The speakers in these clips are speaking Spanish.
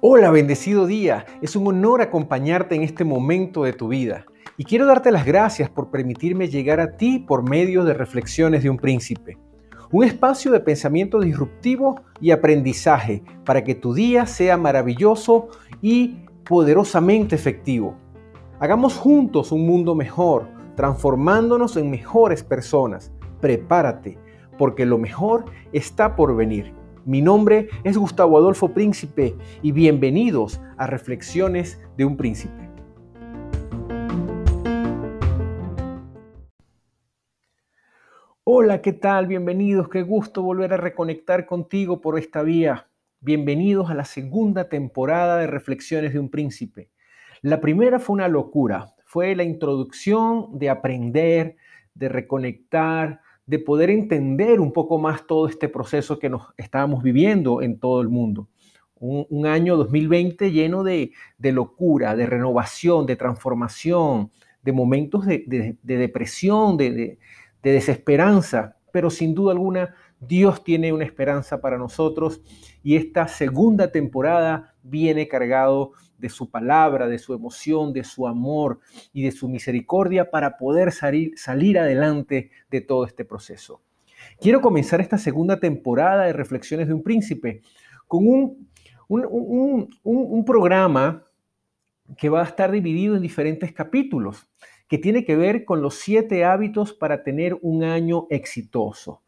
Hola, bendecido día. Es un honor acompañarte en este momento de tu vida. Y quiero darte las gracias por permitirme llegar a ti por medio de Reflexiones de un Príncipe. Un espacio de pensamiento disruptivo y aprendizaje para que tu día sea maravilloso y poderosamente efectivo. Hagamos juntos un mundo mejor, transformándonos en mejores personas. Prepárate, porque lo mejor está por venir. Mi nombre es Gustavo Adolfo Príncipe y bienvenidos a Reflexiones de un Príncipe. Hola, ¿qué tal? Bienvenidos, qué gusto volver a reconectar contigo por esta vía. Bienvenidos a la segunda temporada de Reflexiones de un Príncipe. La primera fue una locura, fue la introducción de aprender, de reconectar, de poder entender un poco más todo este proceso que nos estábamos viviendo en todo el mundo. Un, año 2020 lleno de, locura, de renovación, de transformación, de momentos de, depresión, de desesperanza, pero sin duda alguna Dios tiene una esperanza para nosotros y esta segunda temporada viene cargado de su palabra, de su emoción, de su amor y de su misericordia para poder salir, salir adelante de todo este proceso. Quiero comenzar esta segunda temporada de Reflexiones de un Príncipe con un, un, programa que va a estar dividido en diferentes capítulos, que tiene que ver con los siete hábitos para tener un año exitoso.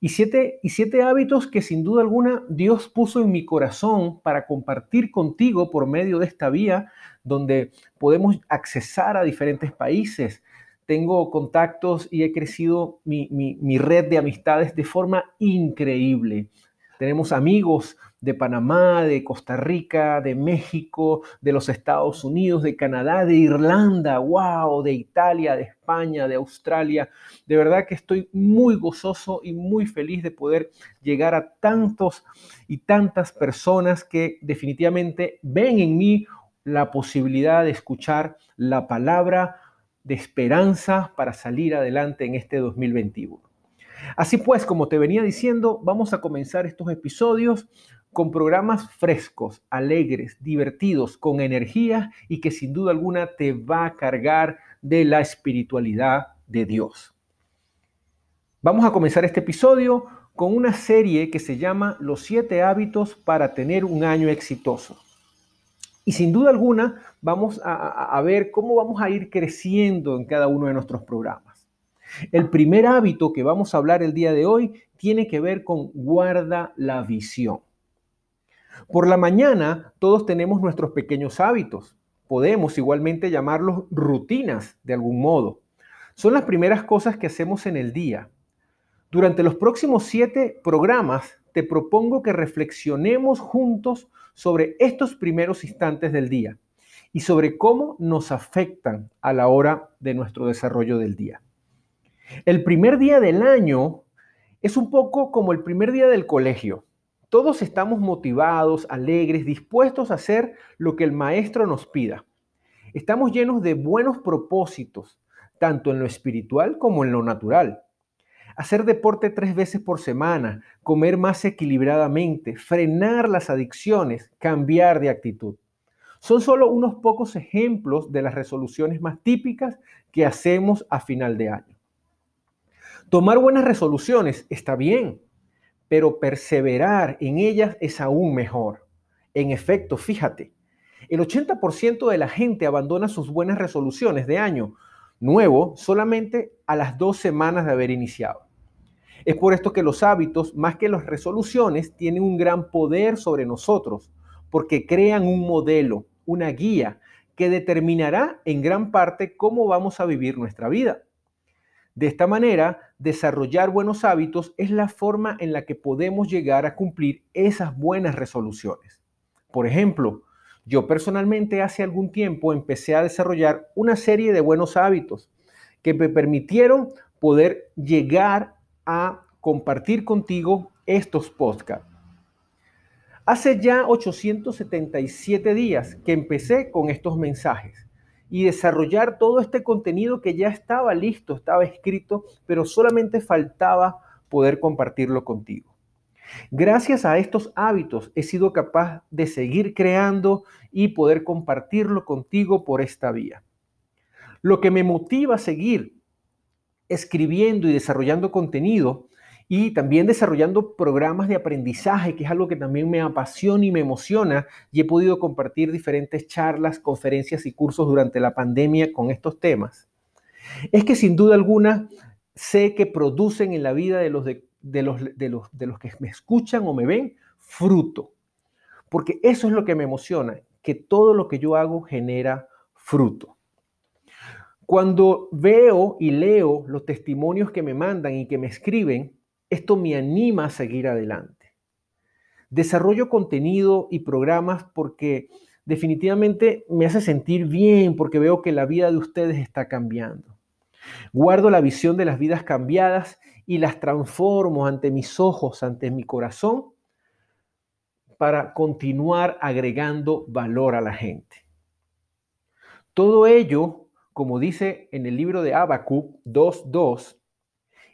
Y siete, y siete hábitos que sin duda alguna Dios puso en mi corazón para compartir contigo por medio de esta vía donde podemos accesar a diferentes países. Tengo contactos y he crecido mi, mi red de amistades de forma increíble. Tenemos amigos de Panamá, de Costa Rica, de México, de los Estados Unidos, de Canadá, de Irlanda, wow, de Italia, de España, de Australia. De verdad que estoy muy gozoso y muy feliz de poder llegar a tantos y tantas personas que definitivamente ven en mí la posibilidad de escuchar la palabra de esperanza para salir adelante en este 2021. Así pues, como te venía diciendo, vamos a comenzar estos episodios con programas frescos, alegres, divertidos, con energía y que sin duda alguna te va a cargar de la espiritualidad de Dios. Vamos a comenzar este episodio con una serie que se llama Los siete hábitos para tener un año exitoso. Y sin duda alguna vamos a, ver cómo vamos a ir creciendo en cada uno de nuestros programas. El primer hábito que vamos a hablar el día de hoy tiene que ver con guarda la visión. Por la mañana todos tenemos nuestros pequeños hábitos. Podemos igualmente llamarlos rutinas de algún modo. Son las primeras cosas que hacemos en el día. Durante los próximos siete programas te propongo que reflexionemos juntos sobre estos primeros instantes del día y sobre cómo nos afectan a la hora de nuestro desarrollo del día. El primer día del año es un poco como el primer día del colegio. Todos estamos motivados, alegres, dispuestos a hacer lo que el maestro nos pida. Estamos llenos de buenos propósitos, tanto en lo espiritual como en lo natural. Hacer deporte tres veces por semana, comer más equilibradamente, frenar las adicciones, cambiar de actitud. Son solo unos pocos ejemplos de las resoluciones más típicas que hacemos a final de año. Tomar buenas resoluciones está bien, pero perseverar en ellas es aún mejor. En efecto, fíjate, el 80% de la gente abandona sus buenas resoluciones de año nuevo solamente a las dos semanas de haber iniciado. Es por esto que los hábitos, más que las resoluciones, tienen un gran poder sobre nosotros, porque crean un modelo, una guía que determinará en gran parte cómo vamos a vivir nuestra vida. De esta manera, desarrollar buenos hábitos es la forma en la que podemos llegar a cumplir esas buenas resoluciones. Por ejemplo, yo personalmente hace algún tiempo empecé a desarrollar una serie de buenos hábitos que me permitieron poder llegar a compartir contigo estos podcasts. Hace ya 877 días que empecé con estos mensajes y desarrollar todo este contenido que ya estaba listo, estaba escrito, pero solamente faltaba poder compartirlo contigo. Gracias a estos hábitos he sido capaz de seguir creando y poder compartirlo contigo por esta vía. Lo que me motiva a seguir escribiendo y desarrollando contenido y también desarrollando programas de aprendizaje, que es algo que también me apasiona y me emociona, y he podido compartir diferentes charlas, conferencias y cursos durante la pandemia con estos temas, es que sin duda alguna sé que producen en la vida de los, de, los, de los, de los que me escuchan o me ven fruto, porque eso es lo que me emociona, que todo lo que yo hago genera fruto. Cuando veo y leo los testimonios que me mandan y que me escriben, esto me anima a seguir adelante. Desarrollo contenido y programas porque definitivamente me hace sentir bien, porque veo que la vida de ustedes está cambiando. Guardo la visión de las vidas cambiadas y las transformo ante mis ojos, ante mi corazón, para continuar agregando valor a la gente. Todo ello como dice en el libro de Habacuc 2.2,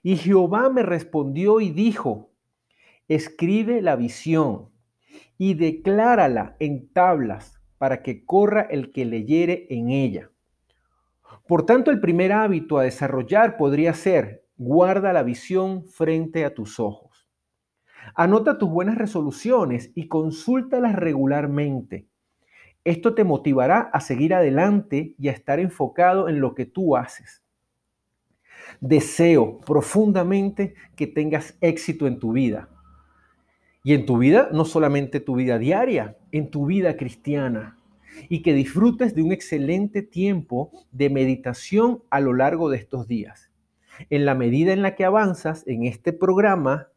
y Jehová me respondió y dijo, escribe la visión y declárala en tablas para que corra el que leyere en ella. Por tanto, el primer hábito a desarrollar podría ser, guarda la visión frente a tus ojos. Anota tus buenas resoluciones y consúltalas regularmente. Esto te motivará a seguir adelante y a estar enfocado en lo que tú haces. Deseo profundamente que tengas éxito en tu vida. Y en tu vida, no solamente tu vida diaria, en tu vida cristiana. Y que disfrutes de un excelente tiempo de meditación a lo largo de estos días. En la medida en la que avanzas en este programa,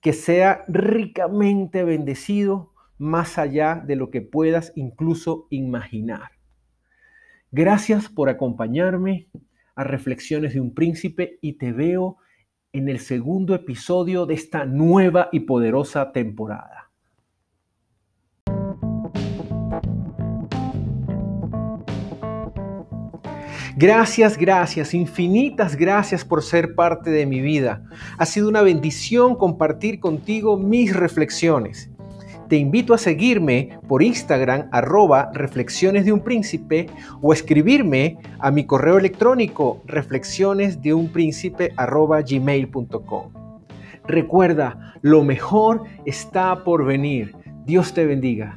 que sea ricamente bendecido más allá de lo que puedas incluso imaginar. Gracias por acompañarme a Reflexiones de un Príncipe y te veo en el segundo episodio de esta nueva y poderosa temporada. Gracias, gracias, infinitas gracias por ser parte de mi vida. Ha sido una bendición compartir contigo mis reflexiones te invito a seguirme por Instagram arroba reflexiones de un príncipe o escribirme a mi correo electrónico reflexiones arroba gmail.com. Recuerda, lo mejor está por venir. Dios te bendiga.